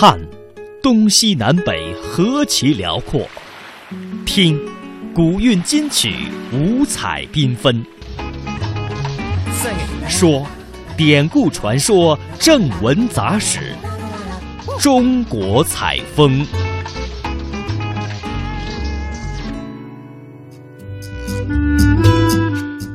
看，东西南北何其辽阔；听，古韵今曲五彩缤纷；说，典故传说正文杂史。中国采风。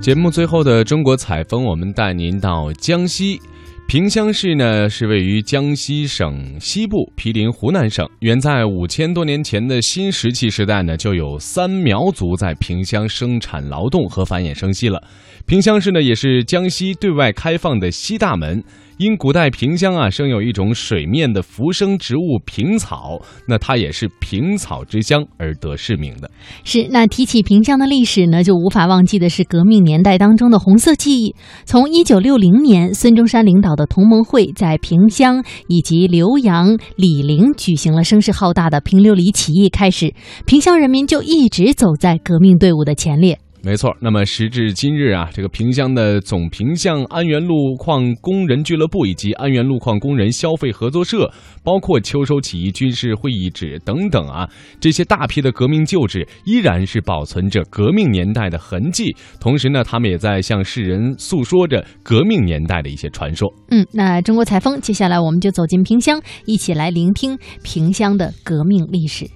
节目最后的中国采风，我们带您到江西萍乡市呢，是位于江西省西部，毗邻湖南省。远在五千多年前的新石器时代呢，就有三苗族在萍乡生产劳动和繁衍生息了。萍乡市呢，也是江西对外开放的西大门。因古代萍乡啊生有一种水面的浮生植物萍草，那它也是萍草之乡而得市名的。是，那提起萍乡的历史呢，就无法忘记的是革命年代当中的红色记忆。从一九六零年，孙中山领导的同盟会在萍乡以及浏阳、醴陵举行了声势浩大的平流里起义开始，萍乡人民就一直走在革命队伍的前列。没错，那么时至今日啊，这个萍乡的总萍乡安源路矿工人俱乐部以及安源路矿工人消费合作社，包括秋收起义军事会议址等等啊，这些大批的革命旧址依然是保存着革命年代的痕迹。同时呢，他们也在向世人诉说着革命年代的一些传说。嗯，那中国采风，接下来我们就走进萍乡，一起来聆听萍乡的革命历史。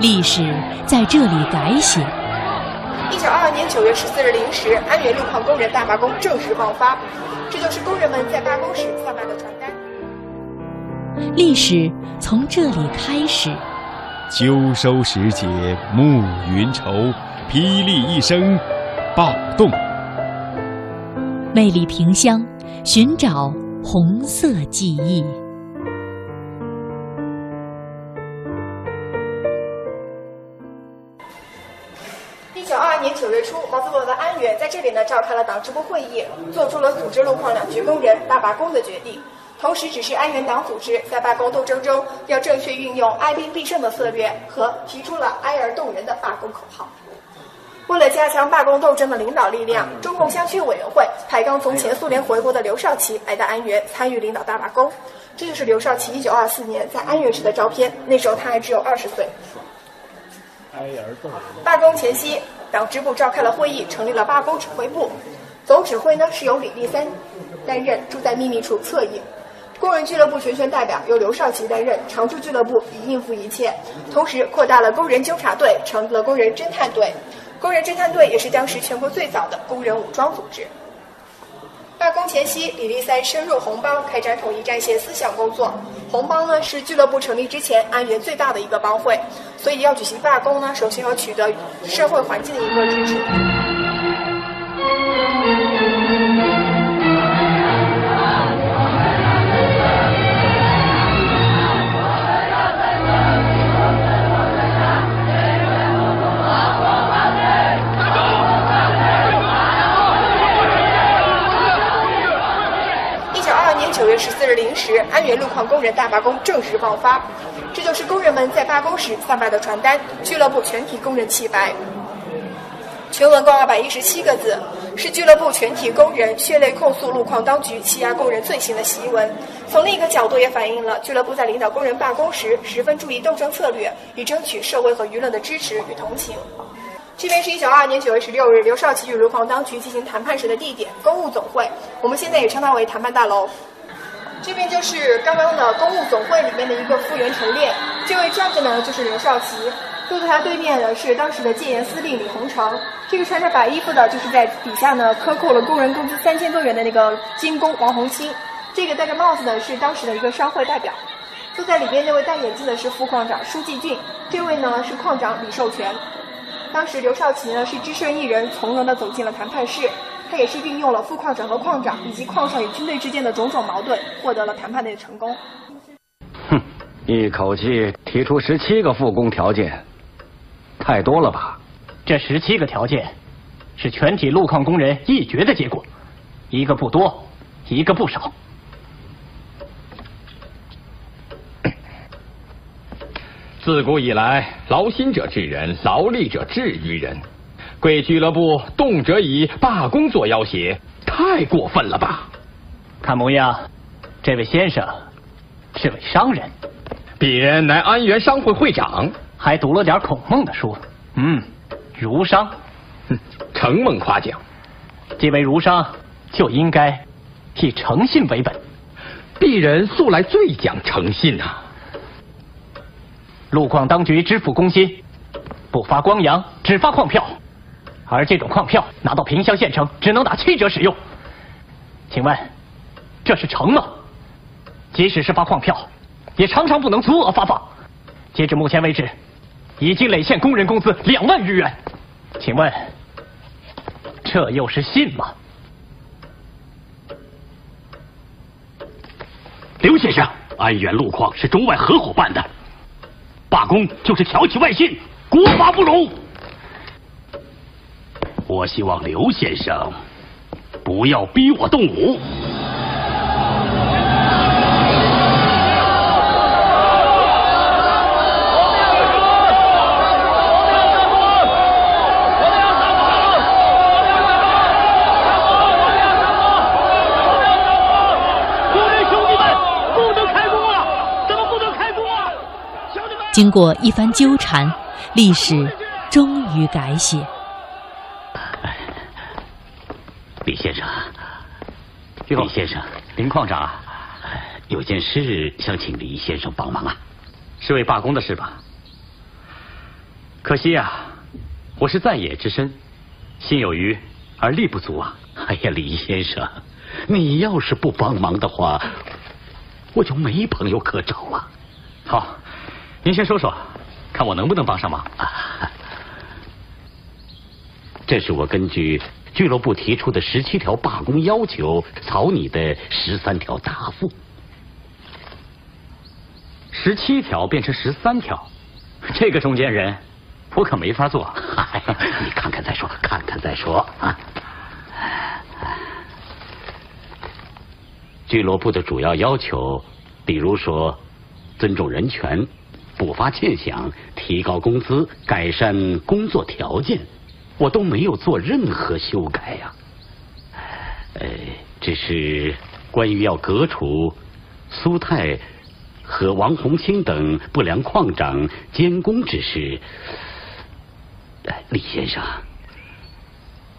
历史在这里改写。一九二二年九月十四日零时，安源路矿工人大罢工正式爆发。这就是工人们在罢工时散发的传单。历史从这里开始。秋收时节暮云愁，霹雳一声，暴动。魅力萍乡，寻找红色记忆。九月初，毛泽东的安源在这里呢召开了党支部会议，做出了组织路况两局工人大罢工的决定，同时指示安源党组织在罢工斗争中要正确运用哀兵必胜的策略，和提出了哀而动人的罢工口号。为了加强罢工斗争的领导力量，中共湘区委员会派刚从前苏联回国的刘少奇来到安源参与领导大罢工。这就是刘少奇一九二四年在安源时的照片，那时候他还只有二十岁。罢工前夕。党支部召开了会议，成立了罢工指挥部。总指挥呢是由李立三担任，住在秘密处侧翼。工人俱乐部全权代表由刘少奇担任，常驻俱乐部以应付一切。同时扩大了工人纠察队，成立了工人侦探队。工人侦探队也是当时全国最早的工人武装组织。罢工前夕，李立三深入红帮，开展统一战线思想工作。红帮呢是俱乐部成立之前安源最大的一个帮会，所以要举行罢工呢，首先要取得社会环境的一个支持。十四日零时，安源路矿工人大罢工正式爆发。这就是工人们在罢工时散发的传单，俱乐部全体工人弃白。全文共二百一十七个字，是俱乐部全体工人血泪控诉路矿当局欺压工人罪行的檄文。从另一个角度，也反映了俱乐部在领导工人罢工时，十分注意斗争策略，以争取社会和舆论的支持与同情。这边是一九二二年九月十六日，刘少奇与路矿当局进行谈判时的地点——公务总会，我们现在也称它为谈判大楼。这边就是刚刚的公务总会里面的一个复原陈列，这位站着呢就是刘少奇，坐在他对面的是当时的戒严司令李鸿成，这个穿着白衣服的就是在底下呢克扣了工人工资三千多元的那个监工王红星，这个戴着帽子的是当时的一个商会代表，坐在里边那位戴眼镜的是副矿长舒继俊，这位呢是矿长李寿全，当时刘少奇呢是只身一人从容的走进了谈判室。他也是运用了副矿长和矿长以及矿上与军队之间的种种矛盾，获得了谈判的成功。哼，一口气提出十七个复工条件，太多了吧？这十七个条件是全体路矿工人一决的结果，一个不多，一个不少。自古以来，劳心者治人，劳力者治于人。贵俱乐部动辄以罢工做要挟，太过分了吧？看模样，这位先生是位商人，鄙人乃安源商会会长，还读了点孔孟的书。嗯，儒商，哼，承蒙夸奖。既为儒商，就应该以诚信为本。鄙人素来最讲诚信呐。路矿当局支付工薪，不发光洋，只发矿票，而这种矿票拿到萍乡县城只能打七折使用。请问，这是诚吗？即使是发矿票，也常常不能足额发放。截至目前为止，已经累欠工人工资两万余元。请问，这又是信吗？刘先生，安源路矿是中外合伙办的。罢工就是挑起外信，国法不容。我希望刘先生不要逼我动武。经过一番纠缠，历史终于改写。先生，林矿长，有件事想请李先生帮忙啊，是为罢工的事吧？可惜呀，我是在野之身，心有余而力不足啊。哎呀，李先生，你要是不帮忙的话，我就没朋友可找了。好。您先说说，看我能不能帮上忙。这是我根据俱乐部提出的十七条罢工要求草拟的十三条答复。十七条变成十三条，这个中间人我可没法做。你看看再说，看看再说啊。俱乐部的主要要求，比如说尊重人权。补发欠饷，提高工资，改善工作条件，我都没有做任何修改呀。呃，只是关于要革除苏泰和王洪清等不良矿长监工之事，李先生，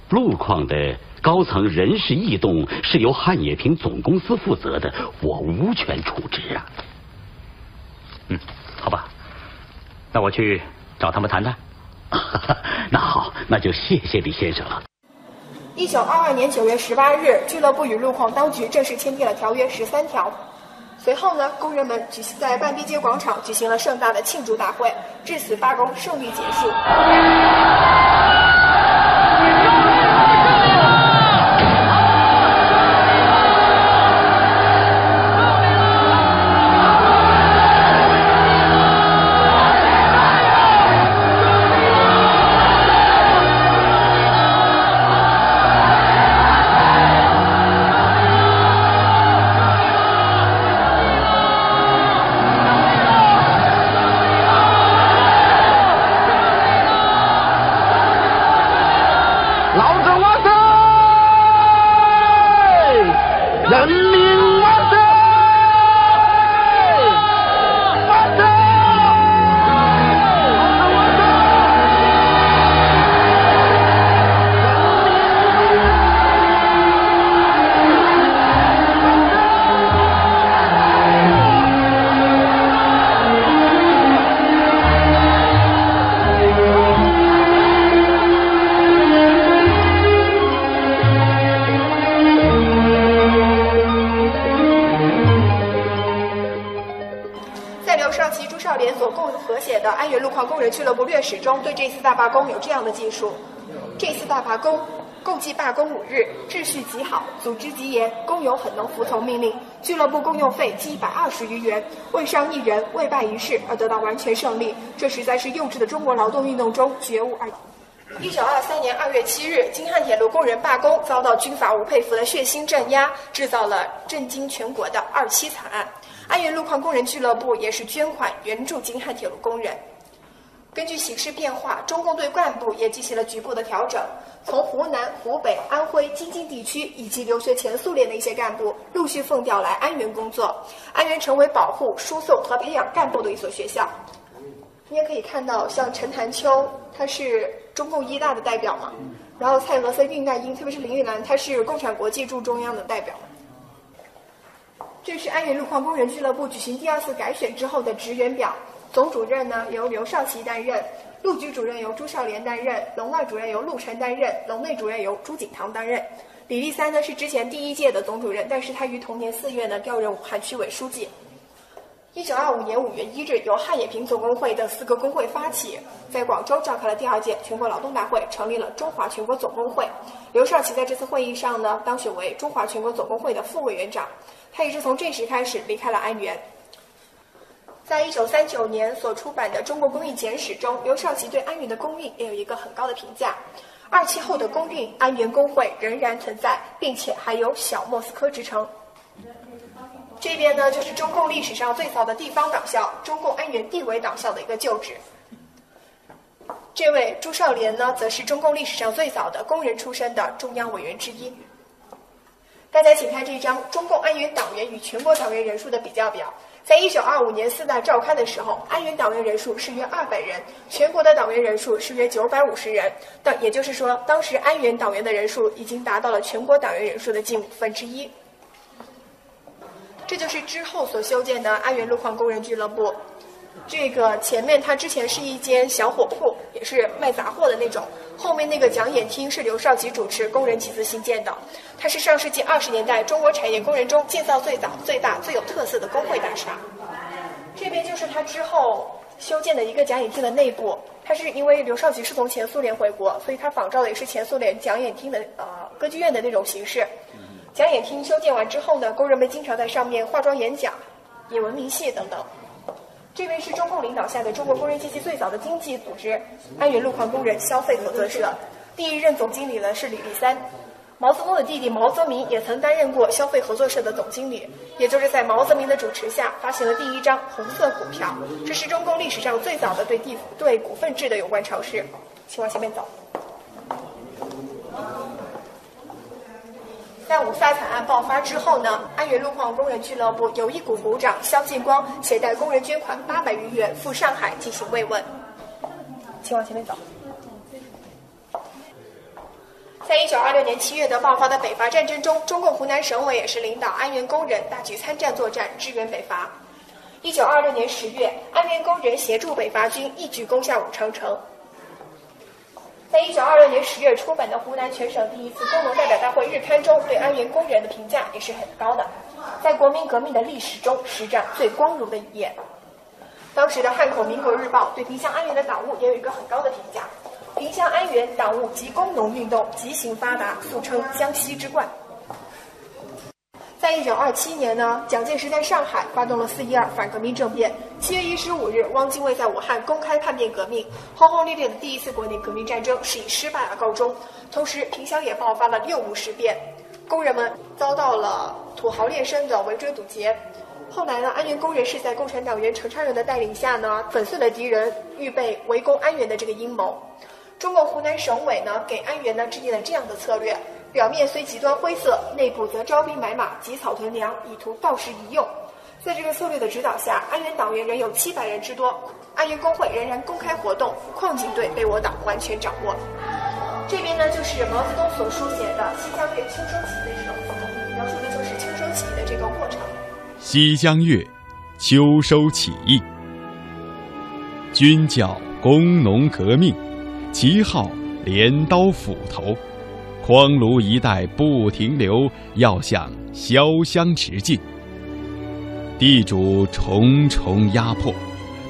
路矿的高层人事异动是由汉冶萍总公司负责的，我无权处置啊。嗯。好吧，那我去找他们谈谈。那好，那就谢谢李先生了。一九二二年九月十八日，俱乐部与路况当局正式签订了条约十三条。随后呢，工人们举行在半壁街广场举行了盛大的庆祝大会，至此罢工胜利结束。的安源路矿工人俱乐部略史中对这次大罢工有这样的记述：这次大罢工共计罢工五日，秩序极好，组织极严，工友很能服从命令。俱乐部共用费计一百二十余元，未伤一人，未败一事，而得到完全胜利，这实在是幼稚的中国劳动运动中绝无二。一九二三年二月七日，京汉铁路工人罢工，遭到军阀吴佩孚的血腥镇压，制造了震惊全国的二七惨案。安源路矿工人俱乐部也是捐款援助京汉铁路工人。根据形势变化，中共对干部也进行了局部的调整，从湖南、湖北、安徽、京津地区以及留学前苏联的一些干部陆续奉调来安源工作。安源成为保护、输送和培养干部的一所学校。你也可以看到，像陈潭秋，他是中共一大的代表嘛，然后蔡和森、恽代英，特别是林玉兰，他是共产国际驻中央的代表。这是安源路矿工人俱乐部举行第二次改选之后的职员表。总主任呢由刘少奇担任，陆局主任由朱少莲担任，龙外主任由陆晨担任，龙内主任由朱景堂担任。李立三呢是之前第一届的总主任，但是他于同年四月呢调任武汉区委书记。一九二五年五月一日，由汉冶萍总工会的四个工会发起，在广州召开了第二届全国劳动大会，成立了中华全国总工会。刘少奇在这次会议上呢当选为中华全国总工会的副委员长，他也是从这时开始离开了安源。在一九三九年所出版的《中国工运简史》中，刘少奇对安源的工运也有一个很高的评价。二七后的工运，安源工会仍然存在，并且还有“小莫斯科”之称。这边呢，就是中共历史上最早的地方党校——中共安源地委党校的一个旧址。这位朱少莲呢，则是中共历史上最早的工人出身的中央委员之一。大家请看这张中共安源党员与全国党员人数的比较表。在一九二五年四大召开的时候，安源党员人数是约二百人，全国的党员人数是约九百五十人。但也就是说，当时安源党员的人数已经达到了全国党员人数的近五分之一。这就是之后所修建的安源路矿工人俱乐部。这个前面它之前是一间小火铺，也是卖杂货的那种。后面那个讲演厅是刘少奇主持，工人集资新建的。它是上世纪二十年代中国产业工人中建造最早、最大、最有特色的工会大厦。这边就是他之后修建的一个讲演厅的内部。它是因为刘少奇是从前苏联回国，所以他仿照的也是前苏联讲演厅的呃歌剧院的那种形式。讲演厅修建完之后呢，工人们经常在上面化妆演讲、演文明戏等等。这位是中共领导下的中国工人阶级最早的经济组织——安源路矿工人消费合作社。第一任总经理呢是李立三。毛泽东的弟弟毛泽民也曾担任过消费合作社的总经理，也就是在毛泽民的主持下发行了第一张红色股票。这是中共历史上最早的对地对股份制的有关尝试。请往前面走。在五卅惨案爆发之后呢，安源路矿工人俱乐部有一股股长肖劲光携带工人捐款八百余元赴上海进行慰问。请往前面走。在一九二六年七月的爆发的北伐战争中，中共湖南省委也是领导安源工人大举参战作战，支援北伐。一九二六年十月，安源工人协助北伐军一举攻下武昌城。在一九二六年十月出版的湖南全省第一次工农代表大会日刊中，对安源工人的评价也是很高的，在国民革命的历史中，实战最光荣的一页。当时的《汉口民国日报》对萍乡安源的党务也有一个很高的评价。萍乡安源党务及工农运动极行发达，俗称江西之冠。在一九二七年呢，蒋介石在上海发动了四一二反革命政变。七月一十五日，汪精卫在武汉公开叛变革命，轰轰烈烈的第一次国内革命战争是以失败而告终。同时，萍乡也爆发了六五事变，工人们遭到了土豪劣绅的围追堵截。后来呢，安源工人是在共产党员陈昌仁的带领下呢，粉碎了敌人预备围攻安源的这个阴谋。中共湖南省委呢，给安源呢制定了这样的策略：表面虽极端灰色，内部则招兵买马，集草屯粮，以图到时一用。在这个策略的指导下，安源党员仍有七百人之多，安源工会仍然公开活动，矿井队被我党完全掌握。这边呢，就是毛泽东所书写的《西江月秋收起义》的这首词，描述的就是秋收起义的这个过程。西江月，秋收起义，军叫工农革命。旗号镰刀斧头，匡庐一带不停留，要向潇湘直进。地主重重压迫，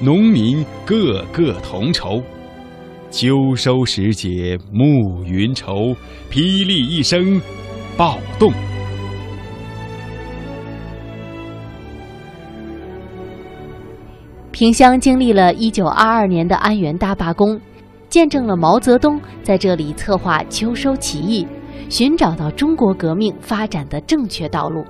农民个个同仇。秋收时节暮云愁，霹雳一声，暴动。萍乡经历了一九二二年的安源大罢工。见证了毛泽东在这里策划秋收起义，寻找到中国革命发展的正确道路。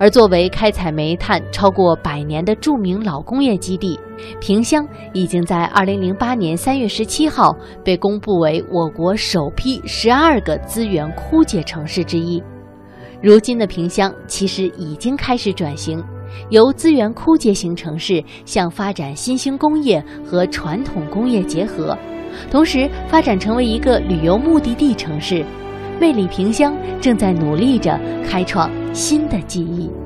而作为开采煤炭超过百年的著名老工业基地，萍乡已经在2008年3月17号被公布为我国首批12个资源枯竭城市之一。如今的萍乡其实已经开始转型，由资源枯竭型城市向发展新兴工业和传统工业结合，同时发展成为一个旅游目的地城市。魅力萍乡正在努力着开创新的记忆。